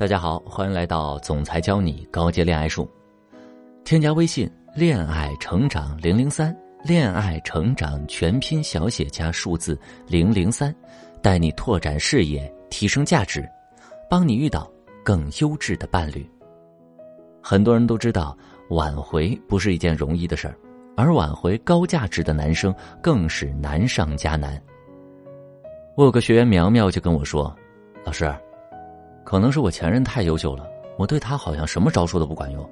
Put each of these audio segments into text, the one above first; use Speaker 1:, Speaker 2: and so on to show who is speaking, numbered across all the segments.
Speaker 1: 大家好，欢迎来到总裁教你高阶恋爱术。添加微信“恋爱成长零零三”，恋爱成长全拼小写加数字零零三，带你拓展视野，提升价值，帮你遇到更优质的伴侣。很多人都知道，挽回不是一件容易的事儿，而挽回高价值的男生更是难上加难。我有个学员苗苗就跟我说：“老师。”可能是我前任太优秀了，我对他好像什么招数都不管用，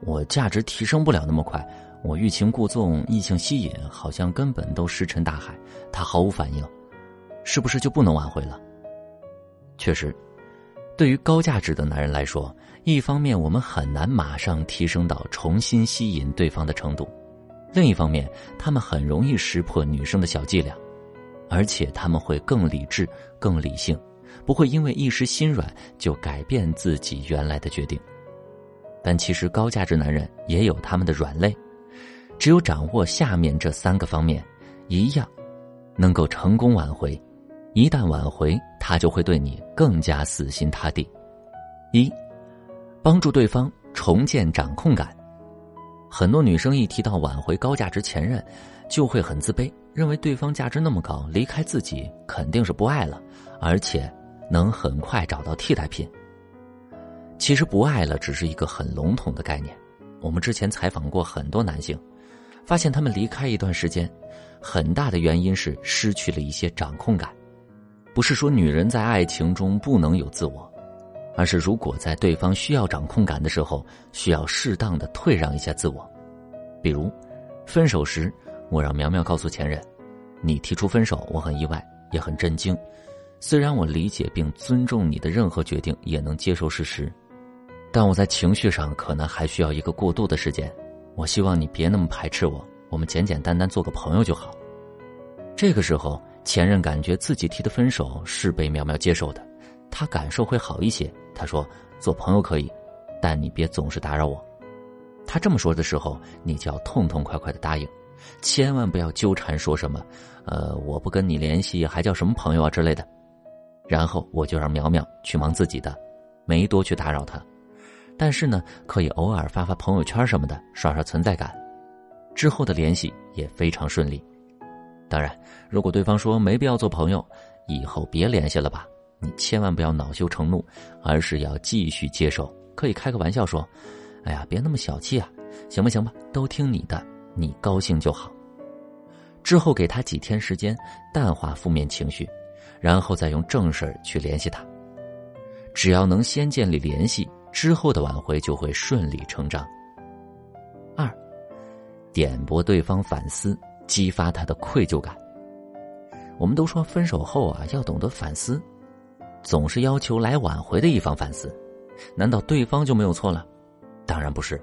Speaker 1: 我价值提升不了那么快，我欲擒故纵、异性吸引，好像根本都石沉大海，他毫无反应，是不是就不能挽回了？确实，对于高价值的男人来说，一方面我们很难马上提升到重新吸引对方的程度，另一方面他们很容易识破女生的小伎俩，而且他们会更理智、更理性。不会因为一时心软就改变自己原来的决定，但其实高价值男人也有他们的软肋，只有掌握下面这三个方面，一样能够成功挽回。一旦挽回，他就会对你更加死心塌地。一，帮助对方重建掌控感。很多女生一提到挽回高价值前任，就会很自卑，认为对方价值那么高，离开自己肯定是不爱了，而且。能很快找到替代品。其实不爱了只是一个很笼统的概念。我们之前采访过很多男性，发现他们离开一段时间，很大的原因是失去了一些掌控感。不是说女人在爱情中不能有自我，而是如果在对方需要掌控感的时候，需要适当的退让一下自我。比如，分手时，我让苗苗告诉前任：“你提出分手，我很意外，也很震惊。”虽然我理解并尊重你的任何决定，也能接受事实，但我在情绪上可能还需要一个过渡的时间。我希望你别那么排斥我，我们简简单单做个朋友就好。这个时候，前任感觉自己提的分手是被苗苗接受的，他感受会好一些。他说：“做朋友可以，但你别总是打扰我。”他这么说的时候，你就要痛痛快快的答应，千万不要纠缠说什么“呃，我不跟你联系还叫什么朋友啊”之类的。然后我就让苗苗去忙自己的，没多去打扰他。但是呢，可以偶尔发发朋友圈什么的，刷刷存在感。之后的联系也非常顺利。当然，如果对方说没必要做朋友，以后别联系了吧，你千万不要恼羞成怒，而是要继续接受。可以开个玩笑说：“哎呀，别那么小气啊，行吧行吧，都听你的，你高兴就好。”之后给他几天时间，淡化负面情绪。然后再用正事儿去联系他，只要能先建立联系，之后的挽回就会顺理成章。二，点拨对方反思，激发他的愧疚感。我们都说分手后啊要懂得反思，总是要求来挽回的一方反思，难道对方就没有错了？当然不是，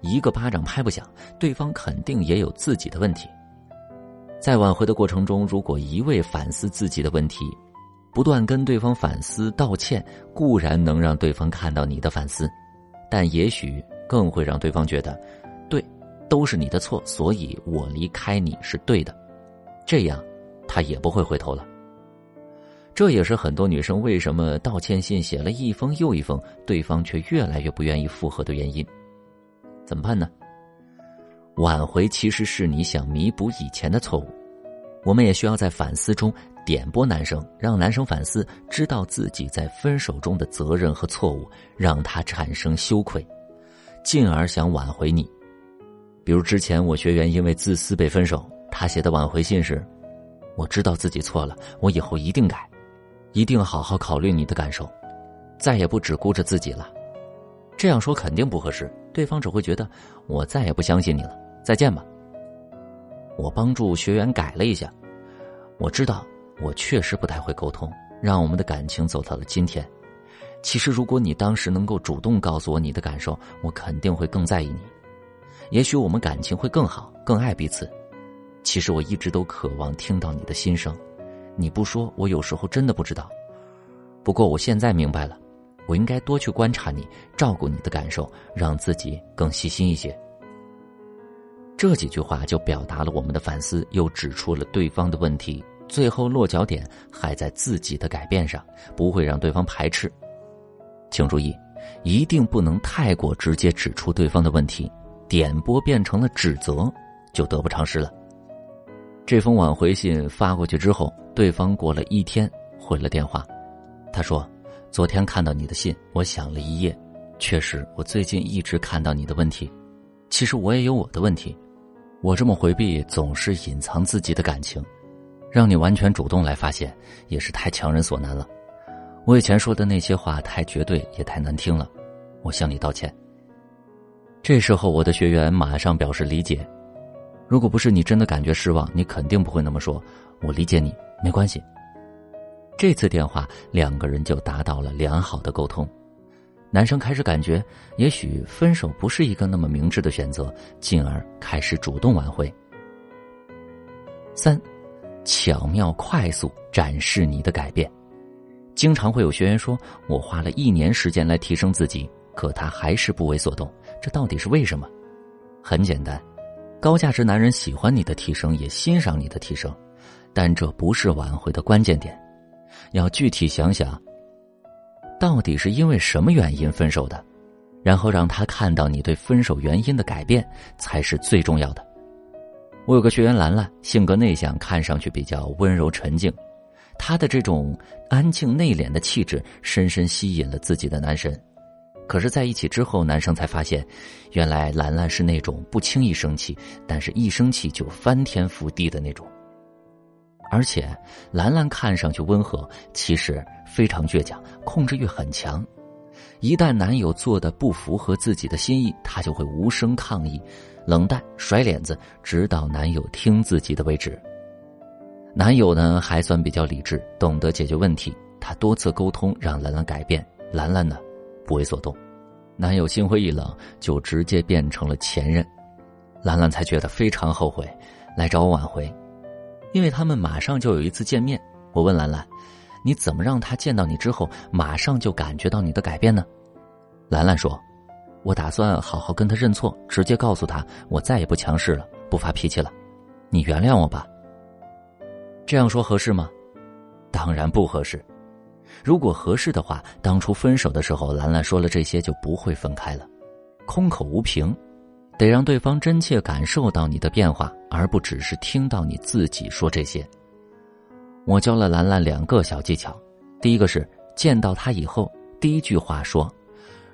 Speaker 1: 一个巴掌拍不响，对方肯定也有自己的问题。在挽回的过程中，如果一味反思自己的问题，不断跟对方反思道歉，固然能让对方看到你的反思，但也许更会让对方觉得，对，都是你的错，所以我离开你是对的，这样，他也不会回头了。这也是很多女生为什么道歉信写了一封又一封，对方却越来越不愿意复合的原因。怎么办呢？挽回其实是你想弥补以前的错误，我们也需要在反思中点拨男生，让男生反思，知道自己在分手中的责任和错误，让他产生羞愧，进而想挽回你。比如之前我学员因为自私被分手，他写的挽回信是：“我知道自己错了，我以后一定改，一定好好考虑你的感受，再也不只顾着自己了。”这样说肯定不合适，对方只会觉得我再也不相信你了。再见吧。我帮助学员改了一下，我知道我确实不太会沟通，让我们的感情走到了今天。其实，如果你当时能够主动告诉我你的感受，我肯定会更在意你。也许我们感情会更好，更爱彼此。其实我一直都渴望听到你的心声，你不说，我有时候真的不知道。不过我现在明白了，我应该多去观察你，照顾你的感受，让自己更细心一些。这几句话就表达了我们的反思，又指出了对方的问题，最后落脚点还在自己的改变上，不会让对方排斥。请注意，一定不能太过直接指出对方的问题，点拨变成了指责，就得不偿失了。这封挽回信发过去之后，对方过了一天回了电话，他说：“昨天看到你的信，我想了一夜，确实，我最近一直看到你的问题。其实我也有我的问题，我这么回避，总是隐藏自己的感情。”让你完全主动来发现，也是太强人所难了。我以前说的那些话太绝对，也太难听了，我向你道歉。这时候，我的学员马上表示理解。如果不是你真的感觉失望，你肯定不会那么说。我理解你，没关系。这次电话，两个人就达到了良好的沟通。男生开始感觉，也许分手不是一个那么明智的选择，进而开始主动挽回。三。巧妙快速展示你的改变，经常会有学员说：“我花了一年时间来提升自己，可他还是不为所动，这到底是为什么？”很简单，高价值男人喜欢你的提升，也欣赏你的提升，但这不是挽回的关键点。要具体想想，到底是因为什么原因分手的，然后让他看到你对分手原因的改变，才是最重要的。我有个学员兰兰，性格内向，看上去比较温柔沉静。她的这种安静内敛的气质，深深吸引了自己的男神。可是，在一起之后，男生才发现，原来兰兰是那种不轻易生气，但是一生气就翻天覆地的那种。而且，兰兰看上去温和，其实非常倔强，控制欲很强。一旦男友做的不符合自己的心意，她就会无声抗议。冷淡甩脸子，直到男友听自己的为止。男友呢还算比较理智，懂得解决问题。他多次沟通让兰兰改变，兰兰呢不为所动。男友心灰意冷，就直接变成了前任。兰兰才觉得非常后悔，来找我挽回。因为他们马上就有一次见面，我问兰兰：“你怎么让他见到你之后，马上就感觉到你的改变呢？”兰兰说。我打算好好跟他认错，直接告诉他我再也不强势了，不发脾气了，你原谅我吧。这样说合适吗？当然不合适。如果合适的话，当初分手的时候，兰兰说了这些就不会分开了。空口无凭，得让对方真切感受到你的变化，而不只是听到你自己说这些。我教了兰兰两个小技巧，第一个是见到他以后，第一句话说。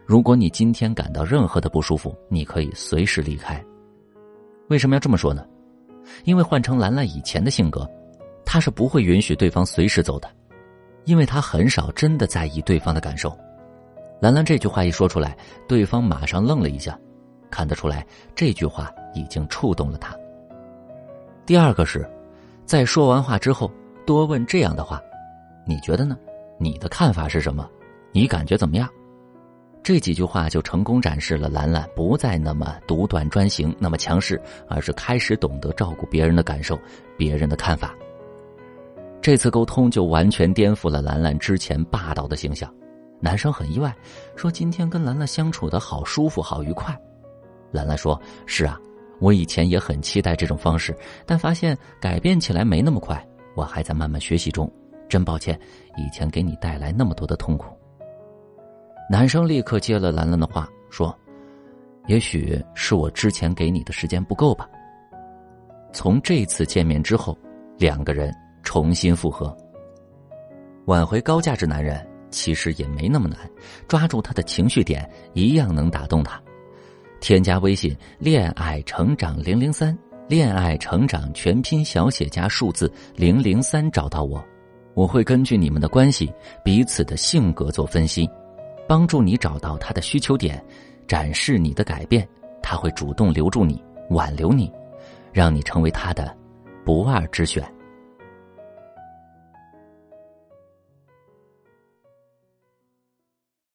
Speaker 1: 如果你今天感到任何的不舒服，你可以随时离开。为什么要这么说呢？因为换成兰兰以前的性格，她是不会允许对方随时走的，因为她很少真的在意对方的感受。兰兰这句话一说出来，对方马上愣了一下，看得出来这句话已经触动了他。第二个是，在说完话之后，多问这样的话：“你觉得呢？你的看法是什么？你感觉怎么样？”这几句话就成功展示了兰兰不再那么独断专行、那么强势，而是开始懂得照顾别人的感受、别人的看法。这次沟通就完全颠覆了兰兰之前霸道的形象。男生很意外，说：“今天跟兰兰相处的好舒服、好愉快。”兰兰说：“是啊，我以前也很期待这种方式，但发现改变起来没那么快，我还在慢慢学习中。真抱歉，以前给你带来那么多的痛苦。”男生立刻接了兰兰的话，说：“也许是我之前给你的时间不够吧。”从这次见面之后，两个人重新复合。挽回高价值男人其实也没那么难，抓住他的情绪点，一样能打动他。添加微信“恋爱成长零零三”，恋爱成长全拼小写加数字零零三，找到我，我会根据你们的关系、彼此的性格做分析。帮助你找到他的需求点，展示你的改变，他会主动留住你，挽留你，让你成为他的不二之选。